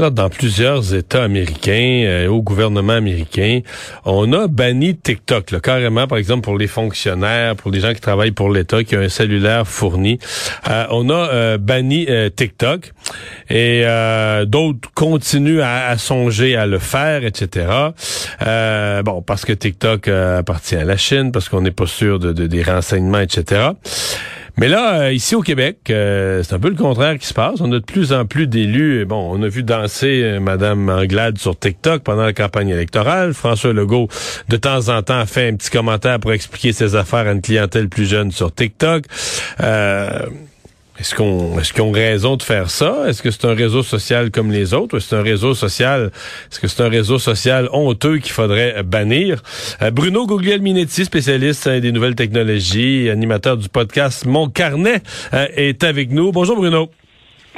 Alors, dans plusieurs États américains, euh, au gouvernement américain, on a banni TikTok, là, carrément, par exemple, pour les fonctionnaires, pour les gens qui travaillent pour l'État, qui ont un cellulaire fourni. Euh, on a euh, banni TikTok et d'autres continuent à, songer à le faire, etc. bon, parce que TikTok appartient à la Chine, parce qu'on n'est pas sûr de, des renseignements, etc. Mais là, euh, ici au Québec, euh, c'est un peu le contraire qui se passe. On a de plus en plus d'élus. Bon, on a vu danser euh, Madame Anglade sur TikTok pendant la campagne électorale. François Legault, de temps en temps, fait un petit commentaire pour expliquer ses affaires à une clientèle plus jeune sur TikTok. Est-ce qu'on est-ce qu'ils ont raison de faire ça? Est-ce que c'est un réseau social comme les autres? Ou est-ce que c'est un réseau social? Est-ce que c'est un réseau social honteux qu'il faudrait bannir? Euh, Bruno Guglielminetti, spécialiste hein, des nouvelles technologies, animateur du podcast Mon Carnet, euh, est avec nous. Bonjour Bruno.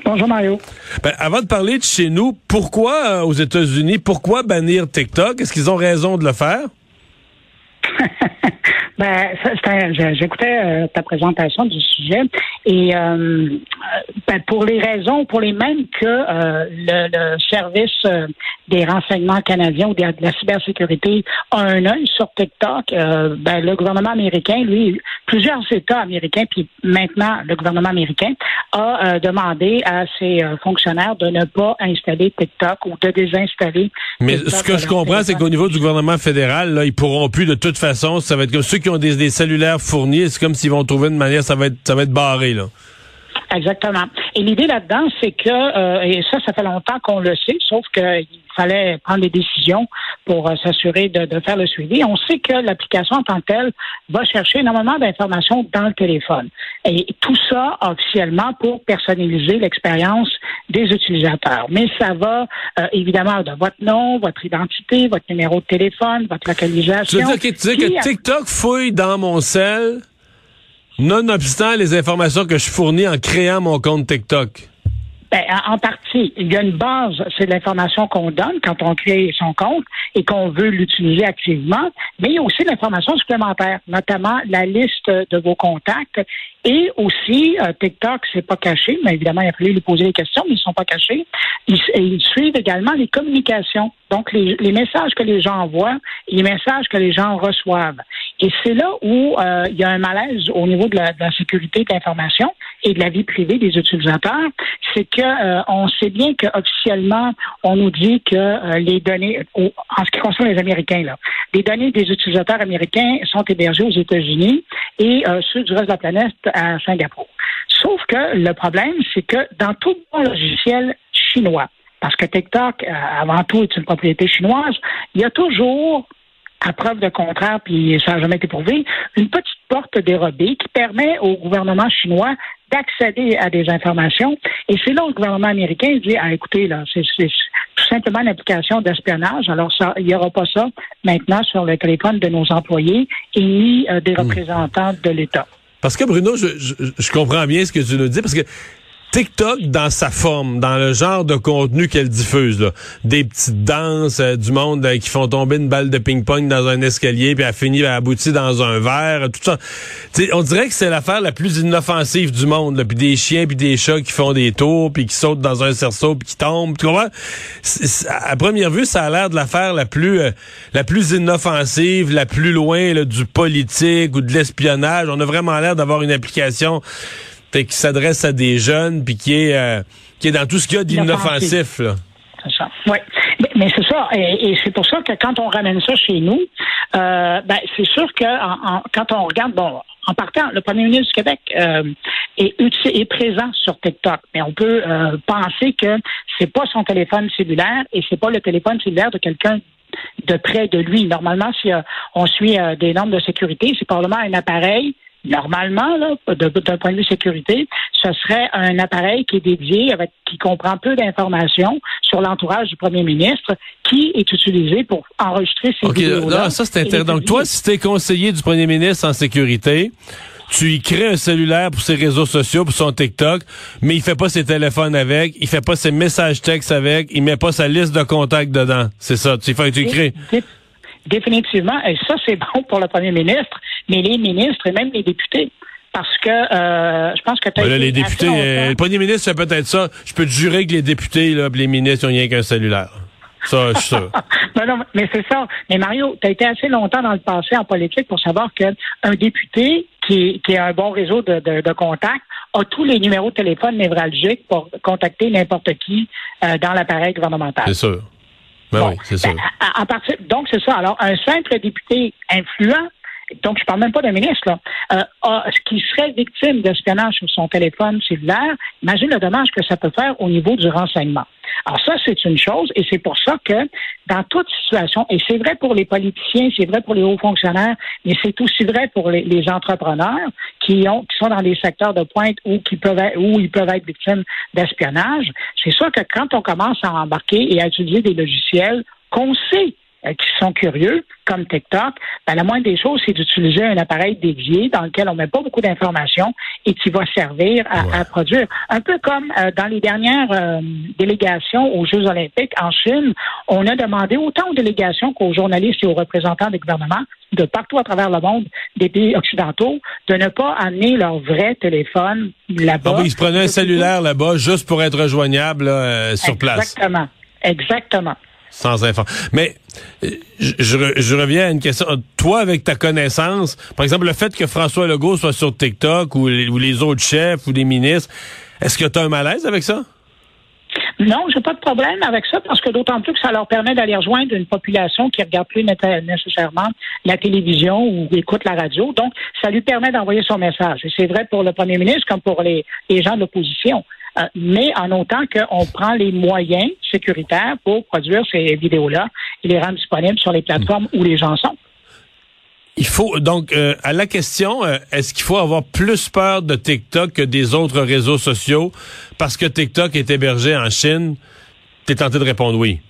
Bonjour Mario. Ben, avant de parler de chez nous, pourquoi euh, aux États-Unis, pourquoi bannir TikTok? Est-ce qu'ils ont raison de le faire? Ben, j'écoutais euh, ta présentation du sujet et euh, ben, pour les raisons, pour les mêmes que euh, le, service des renseignements canadiens ou de la cybersécurité a un œil sur TikTok, ben, le gouvernement américain, lui, plusieurs États américains, puis maintenant le gouvernement américain a demandé à ses fonctionnaires de ne pas installer TikTok ou de désinstaller. Mais ce que je comprends, c'est qu'au niveau du gouvernement fédéral, là, ils pourront plus de toute façon. Ça va être comme ceux qui ont des, cellulaires fournis, c'est comme s'ils vont trouver une manière, ça va être, ça va être barré, là. Exactement. Et l'idée là-dedans, c'est que, euh, et ça, ça fait longtemps qu'on le sait, sauf qu'il fallait prendre des décisions pour euh, s'assurer de, faire le suivi. On sait que l'application en tant que telle va chercher énormément d'informations dans le téléphone. Et tout ça officiellement pour personnaliser l'expérience des utilisateurs. Mais ça va euh, évidemment de votre nom, votre identité, votre numéro de téléphone, votre localisation. Tu veux dire que, que TikTok fouille dans mon cell nonobstant les informations que je fournis en créant mon compte TikTok? Ben, en partie, il y a une base, c'est l'information qu'on donne quand on crée son compte et qu'on veut l'utiliser activement, mais il y a aussi l'information supplémentaire, notamment la liste de vos contacts et aussi euh, TikTok, c'est pas caché, mais évidemment il a fallu lui poser des questions, mais ils sont pas cachés. Ils, suivent également les communications, donc les, messages que les gens envoient et les messages que les gens reçoivent. Et c'est là où euh, il y a un malaise au niveau de la, de la sécurité de l'information et de la vie privée des utilisateurs, c'est que euh, on sait bien qu'officiellement, on nous dit que euh, les données, en ce qui concerne les Américains, là, les données des utilisateurs américains sont hébergées aux États-Unis et euh, ceux du reste de la planète à Singapour. Sauf que le problème, c'est que dans tout bon logiciel chinois, parce que TikTok, avant tout, est une propriété chinoise, il y a toujours à preuve de contraire, puis ça n'a jamais été prouvé, une petite porte dérobée qui permet au gouvernement chinois d'accéder à des informations. Et c'est là où le gouvernement américain dit, ah, écoutez, là, c'est tout simplement une application d'espionnage. Alors, ça, il n'y aura pas ça maintenant sur le téléphone de nos employés et ni euh, des hmm. représentants de l'État. Parce que Bruno, je, je, comprends bien ce que tu nous dis, parce que TikTok dans sa forme, dans le genre de contenu qu'elle diffuse, là. des petites danses euh, du monde euh, qui font tomber une balle de ping-pong dans un escalier puis elle finit à aboutir dans un verre, tout ça. on dirait que c'est l'affaire la plus inoffensive du monde, puis des chiens puis des chats qui font des tours puis qui sautent dans un cerceau puis qui tombent. Tu comprends? À première vue, ça a l'air de l'affaire la plus euh, la plus inoffensive, la plus loin du politique ou de l'espionnage. On a vraiment l'air d'avoir une application qui s'adresse à des jeunes, puis qui est euh, qui est dans tout ce qu'il y a d'inoffensif. là. C'est ça. Oui. Mais, c'est ça. Et, c'est pour ça que quand on ramène ça chez nous, euh, ben, c'est sûr que quand on regarde, bon, en partant, le premier ministre du Québec euh, est, est présent sur TikTok, mais on peut euh, penser que c'est pas son téléphone cellulaire et c'est pas le téléphone cellulaire de quelqu'un de près de lui. Normalement, si on suit des normes de sécurité, c'est probablement un appareil Normalement, là, d'un point de vue sécurité, ce serait un appareil qui est dédié, avec, qui comprend peu d'informations sur l'entourage du premier ministre, qui est utilisé pour enregistrer ces vidéos Non, ça c'est intéressant. Donc toi, si tu es conseiller du premier ministre en sécurité, tu y crées un cellulaire pour ses réseaux sociaux, pour son TikTok, mais il fait pas ses téléphones avec, il fait pas ses messages textes avec, il met pas sa liste de contacts dedans. C'est ça. Tu fais, tu crées. Définitivement, et ça, c'est bon pour le premier ministre, mais les ministres et même les députés. Parce que euh, je pense que tu as les députés, euh, le premier ministre, c'est peut-être ça. Je peux te jurer que les députés, là, les ministres, n'ont rien qu'un cellulaire. Ça, je suis sûr. non, mais c'est ça. Mais Mario, tu as été assez longtemps dans le passé en politique pour savoir qu'un député qui, qui a un bon réseau de, de, de contacts a tous les numéros de téléphone névralgiques pour contacter n'importe qui euh, dans l'appareil gouvernemental. C'est sûr. Ben oui, c'est ça. Ben, partir, donc, c'est ça. Alors, un simple député influent, donc je parle même pas d'un ministre, là, euh, qui serait victime d'espionnage sur son téléphone cellulaire, imagine le dommage que ça peut faire au niveau du renseignement. Alors ça, c'est une chose, et c'est pour ça que dans toute situation, et c'est vrai pour les politiciens, c'est vrai pour les hauts fonctionnaires, mais c'est aussi vrai pour les, entrepreneurs qui ont qui sont dans des secteurs de pointe où qui peuvent être, où ils peuvent être victimes d'espionnage. C'est sûr que quand on commence à embarquer et à utiliser des logiciels qu'on sait qui sont curieux, comme TikTok, ben, la moindre des choses, c'est d'utiliser un appareil dédié dans lequel on met pas beaucoup d'informations et qui va servir à, produire. Un peu comme euh, dans les dernières euh, délégations aux Jeux olympiques en Chine, on a demandé autant aux délégations qu'aux journalistes et aux représentants des gouvernements de partout à travers le monde, des pays occidentaux, de ne pas amener leur vrai téléphone là-bas. Ah ils se prenaient un cellulaire là-bas juste pour être rejoignable sur place. Exactement. Exactement. Sans enfant. Mais euh, je, reviens à une question. Toi, avec ta connaissance, par exemple, le fait que François Legault soit sur TikTok ou les, autres chefs ou les ministres, est-ce que tu as un malaise avec ça? Non, j'ai pas de problème avec ça parce que d'autant plus que ça leur permet d'aller rejoindre une population qui regarde plus nécessairement la télévision ou écoute la radio. Donc, ça lui permet d'envoyer son message. Et c'est vrai pour le premier ministre comme pour les gens de l'opposition. Euh, mais en autant qu'on prend les moyens sécuritaires pour produire ces vidéos-là et les rendre disponibles sur les plateformes où les gens sont. Il faut donc euh, à la question euh, est-ce qu'il faut avoir plus peur de TikTok que des autres réseaux sociaux parce que TikTok est hébergé en Chine? Tu es tenté de répondre oui.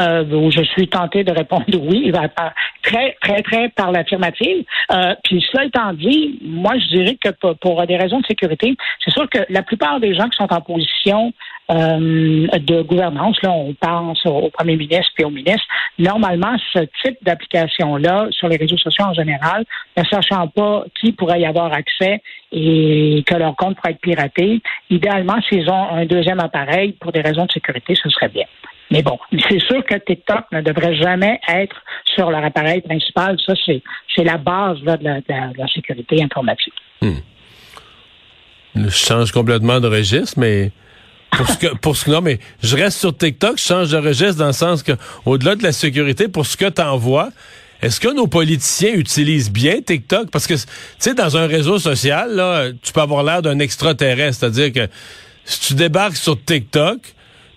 Euh, je suis tenté de répondre oui, très, très, très par l'affirmative. Euh, puis cela étant dit, moi je dirais que pour, des raisons de sécurité, c'est sûr que la plupart des gens qui sont en position euh, de gouvernance, là, on pense au premier ministre et au ministre, normalement, ce type d'application-là, sur les réseaux sociaux en général, ne sachant pas qui pourrait y avoir accès et que leur compte pourrait être piraté, idéalement, s'ils ont un deuxième appareil pour des raisons de sécurité, ce serait bien. Mais bon, c'est sûr que TikTok ne devrait jamais être sur leur appareil principal. Ça, c'est, la base de, la, sécurité informatique. Hmm. Je change complètement de registre, mais pour ce que, pour ce non, mais je reste sur TikTok, je change de registre dans le sens que, au-delà de la sécurité, pour ce que tu envoies, est-ce que nos politiciens utilisent bien TikTok? Parce que, tu sais, dans un réseau social, là, tu peux avoir l'air d'un extraterrestre. C'est-à-dire que si tu débarques sur TikTok,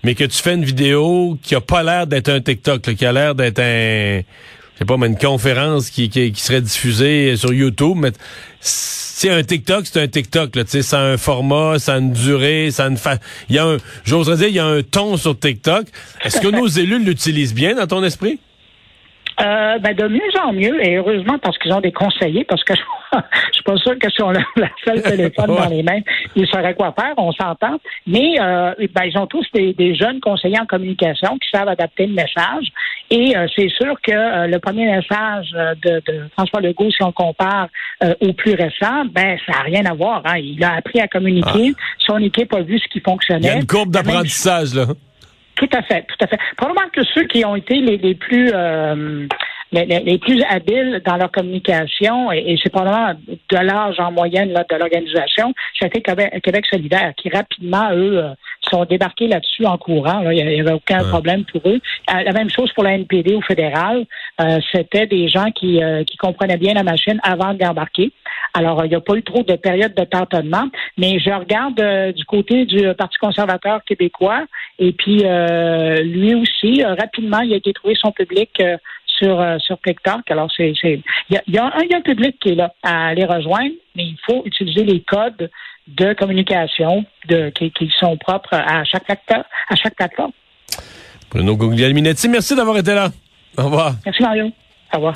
mais que tu fais une vidéo qui a pas l'air d'être un TikTok, qui a l'air d'être un, je sais pas, mais une conférence qui, qui, serait diffusée sur YouTube, mais c'est un TikTok, c'est un TikTok, tu sais, ça a un format, ça a une durée, ça a une fa... il y a un, j'oserais dire, il y a un ton sur TikTok. Est-ce que nos élus l'utilisent bien dans ton esprit? Euh, ben de mieux en mieux, et heureusement parce qu'ils ont des conseillers, parce que je suis pas sûr que si on a la seule téléphone dans les mains, ils sauraient quoi faire, on s'entend. Mais euh, ben, ils ont tous des, jeunes conseillers en communication qui savent adapter le message. Et euh, c'est sûr que euh, le premier message de, de, François Legault, si on compare au plus récent, ben ça n'a rien à voir. Hein. Il a appris à communiquer. Ah. Son équipe a vu ce qui fonctionnait. Il y a une courbe d'apprentissage, là. Tout à fait, tout à fait. Probablement que ceux qui ont été les, plus euh, les, les, plus habiles dans leur communication, et, et c'est probablement de l'âge en moyenne là, de l'organisation, c'était Québec, Québec solidaire, qui rapidement, eux, euh, sont débarqués là-dessus en courant. Là. Il n'y avait aucun problème pour eux. Euh, la même chose pour la NPD au fédéral. Euh, c'était des gens qui, qui comprenaient bien la machine avant d'embarquer. Alors, il n'y a pas eu trop de période de tâtonnement, mais je regarde du côté du Parti conservateur québécois, et puis lui aussi, rapidement, il a été trouvé son public sur, euh, sur TikTok. Alors, c'est, il y a, un, public qui est là à les rejoindre, mais il faut utiliser les codes de communication de, qui, sont propres à chaque acteur, à chaque plateforme. Bruno Guglielminetti, merci d'avoir été là. Au revoir. Merci Mario. Au revoir.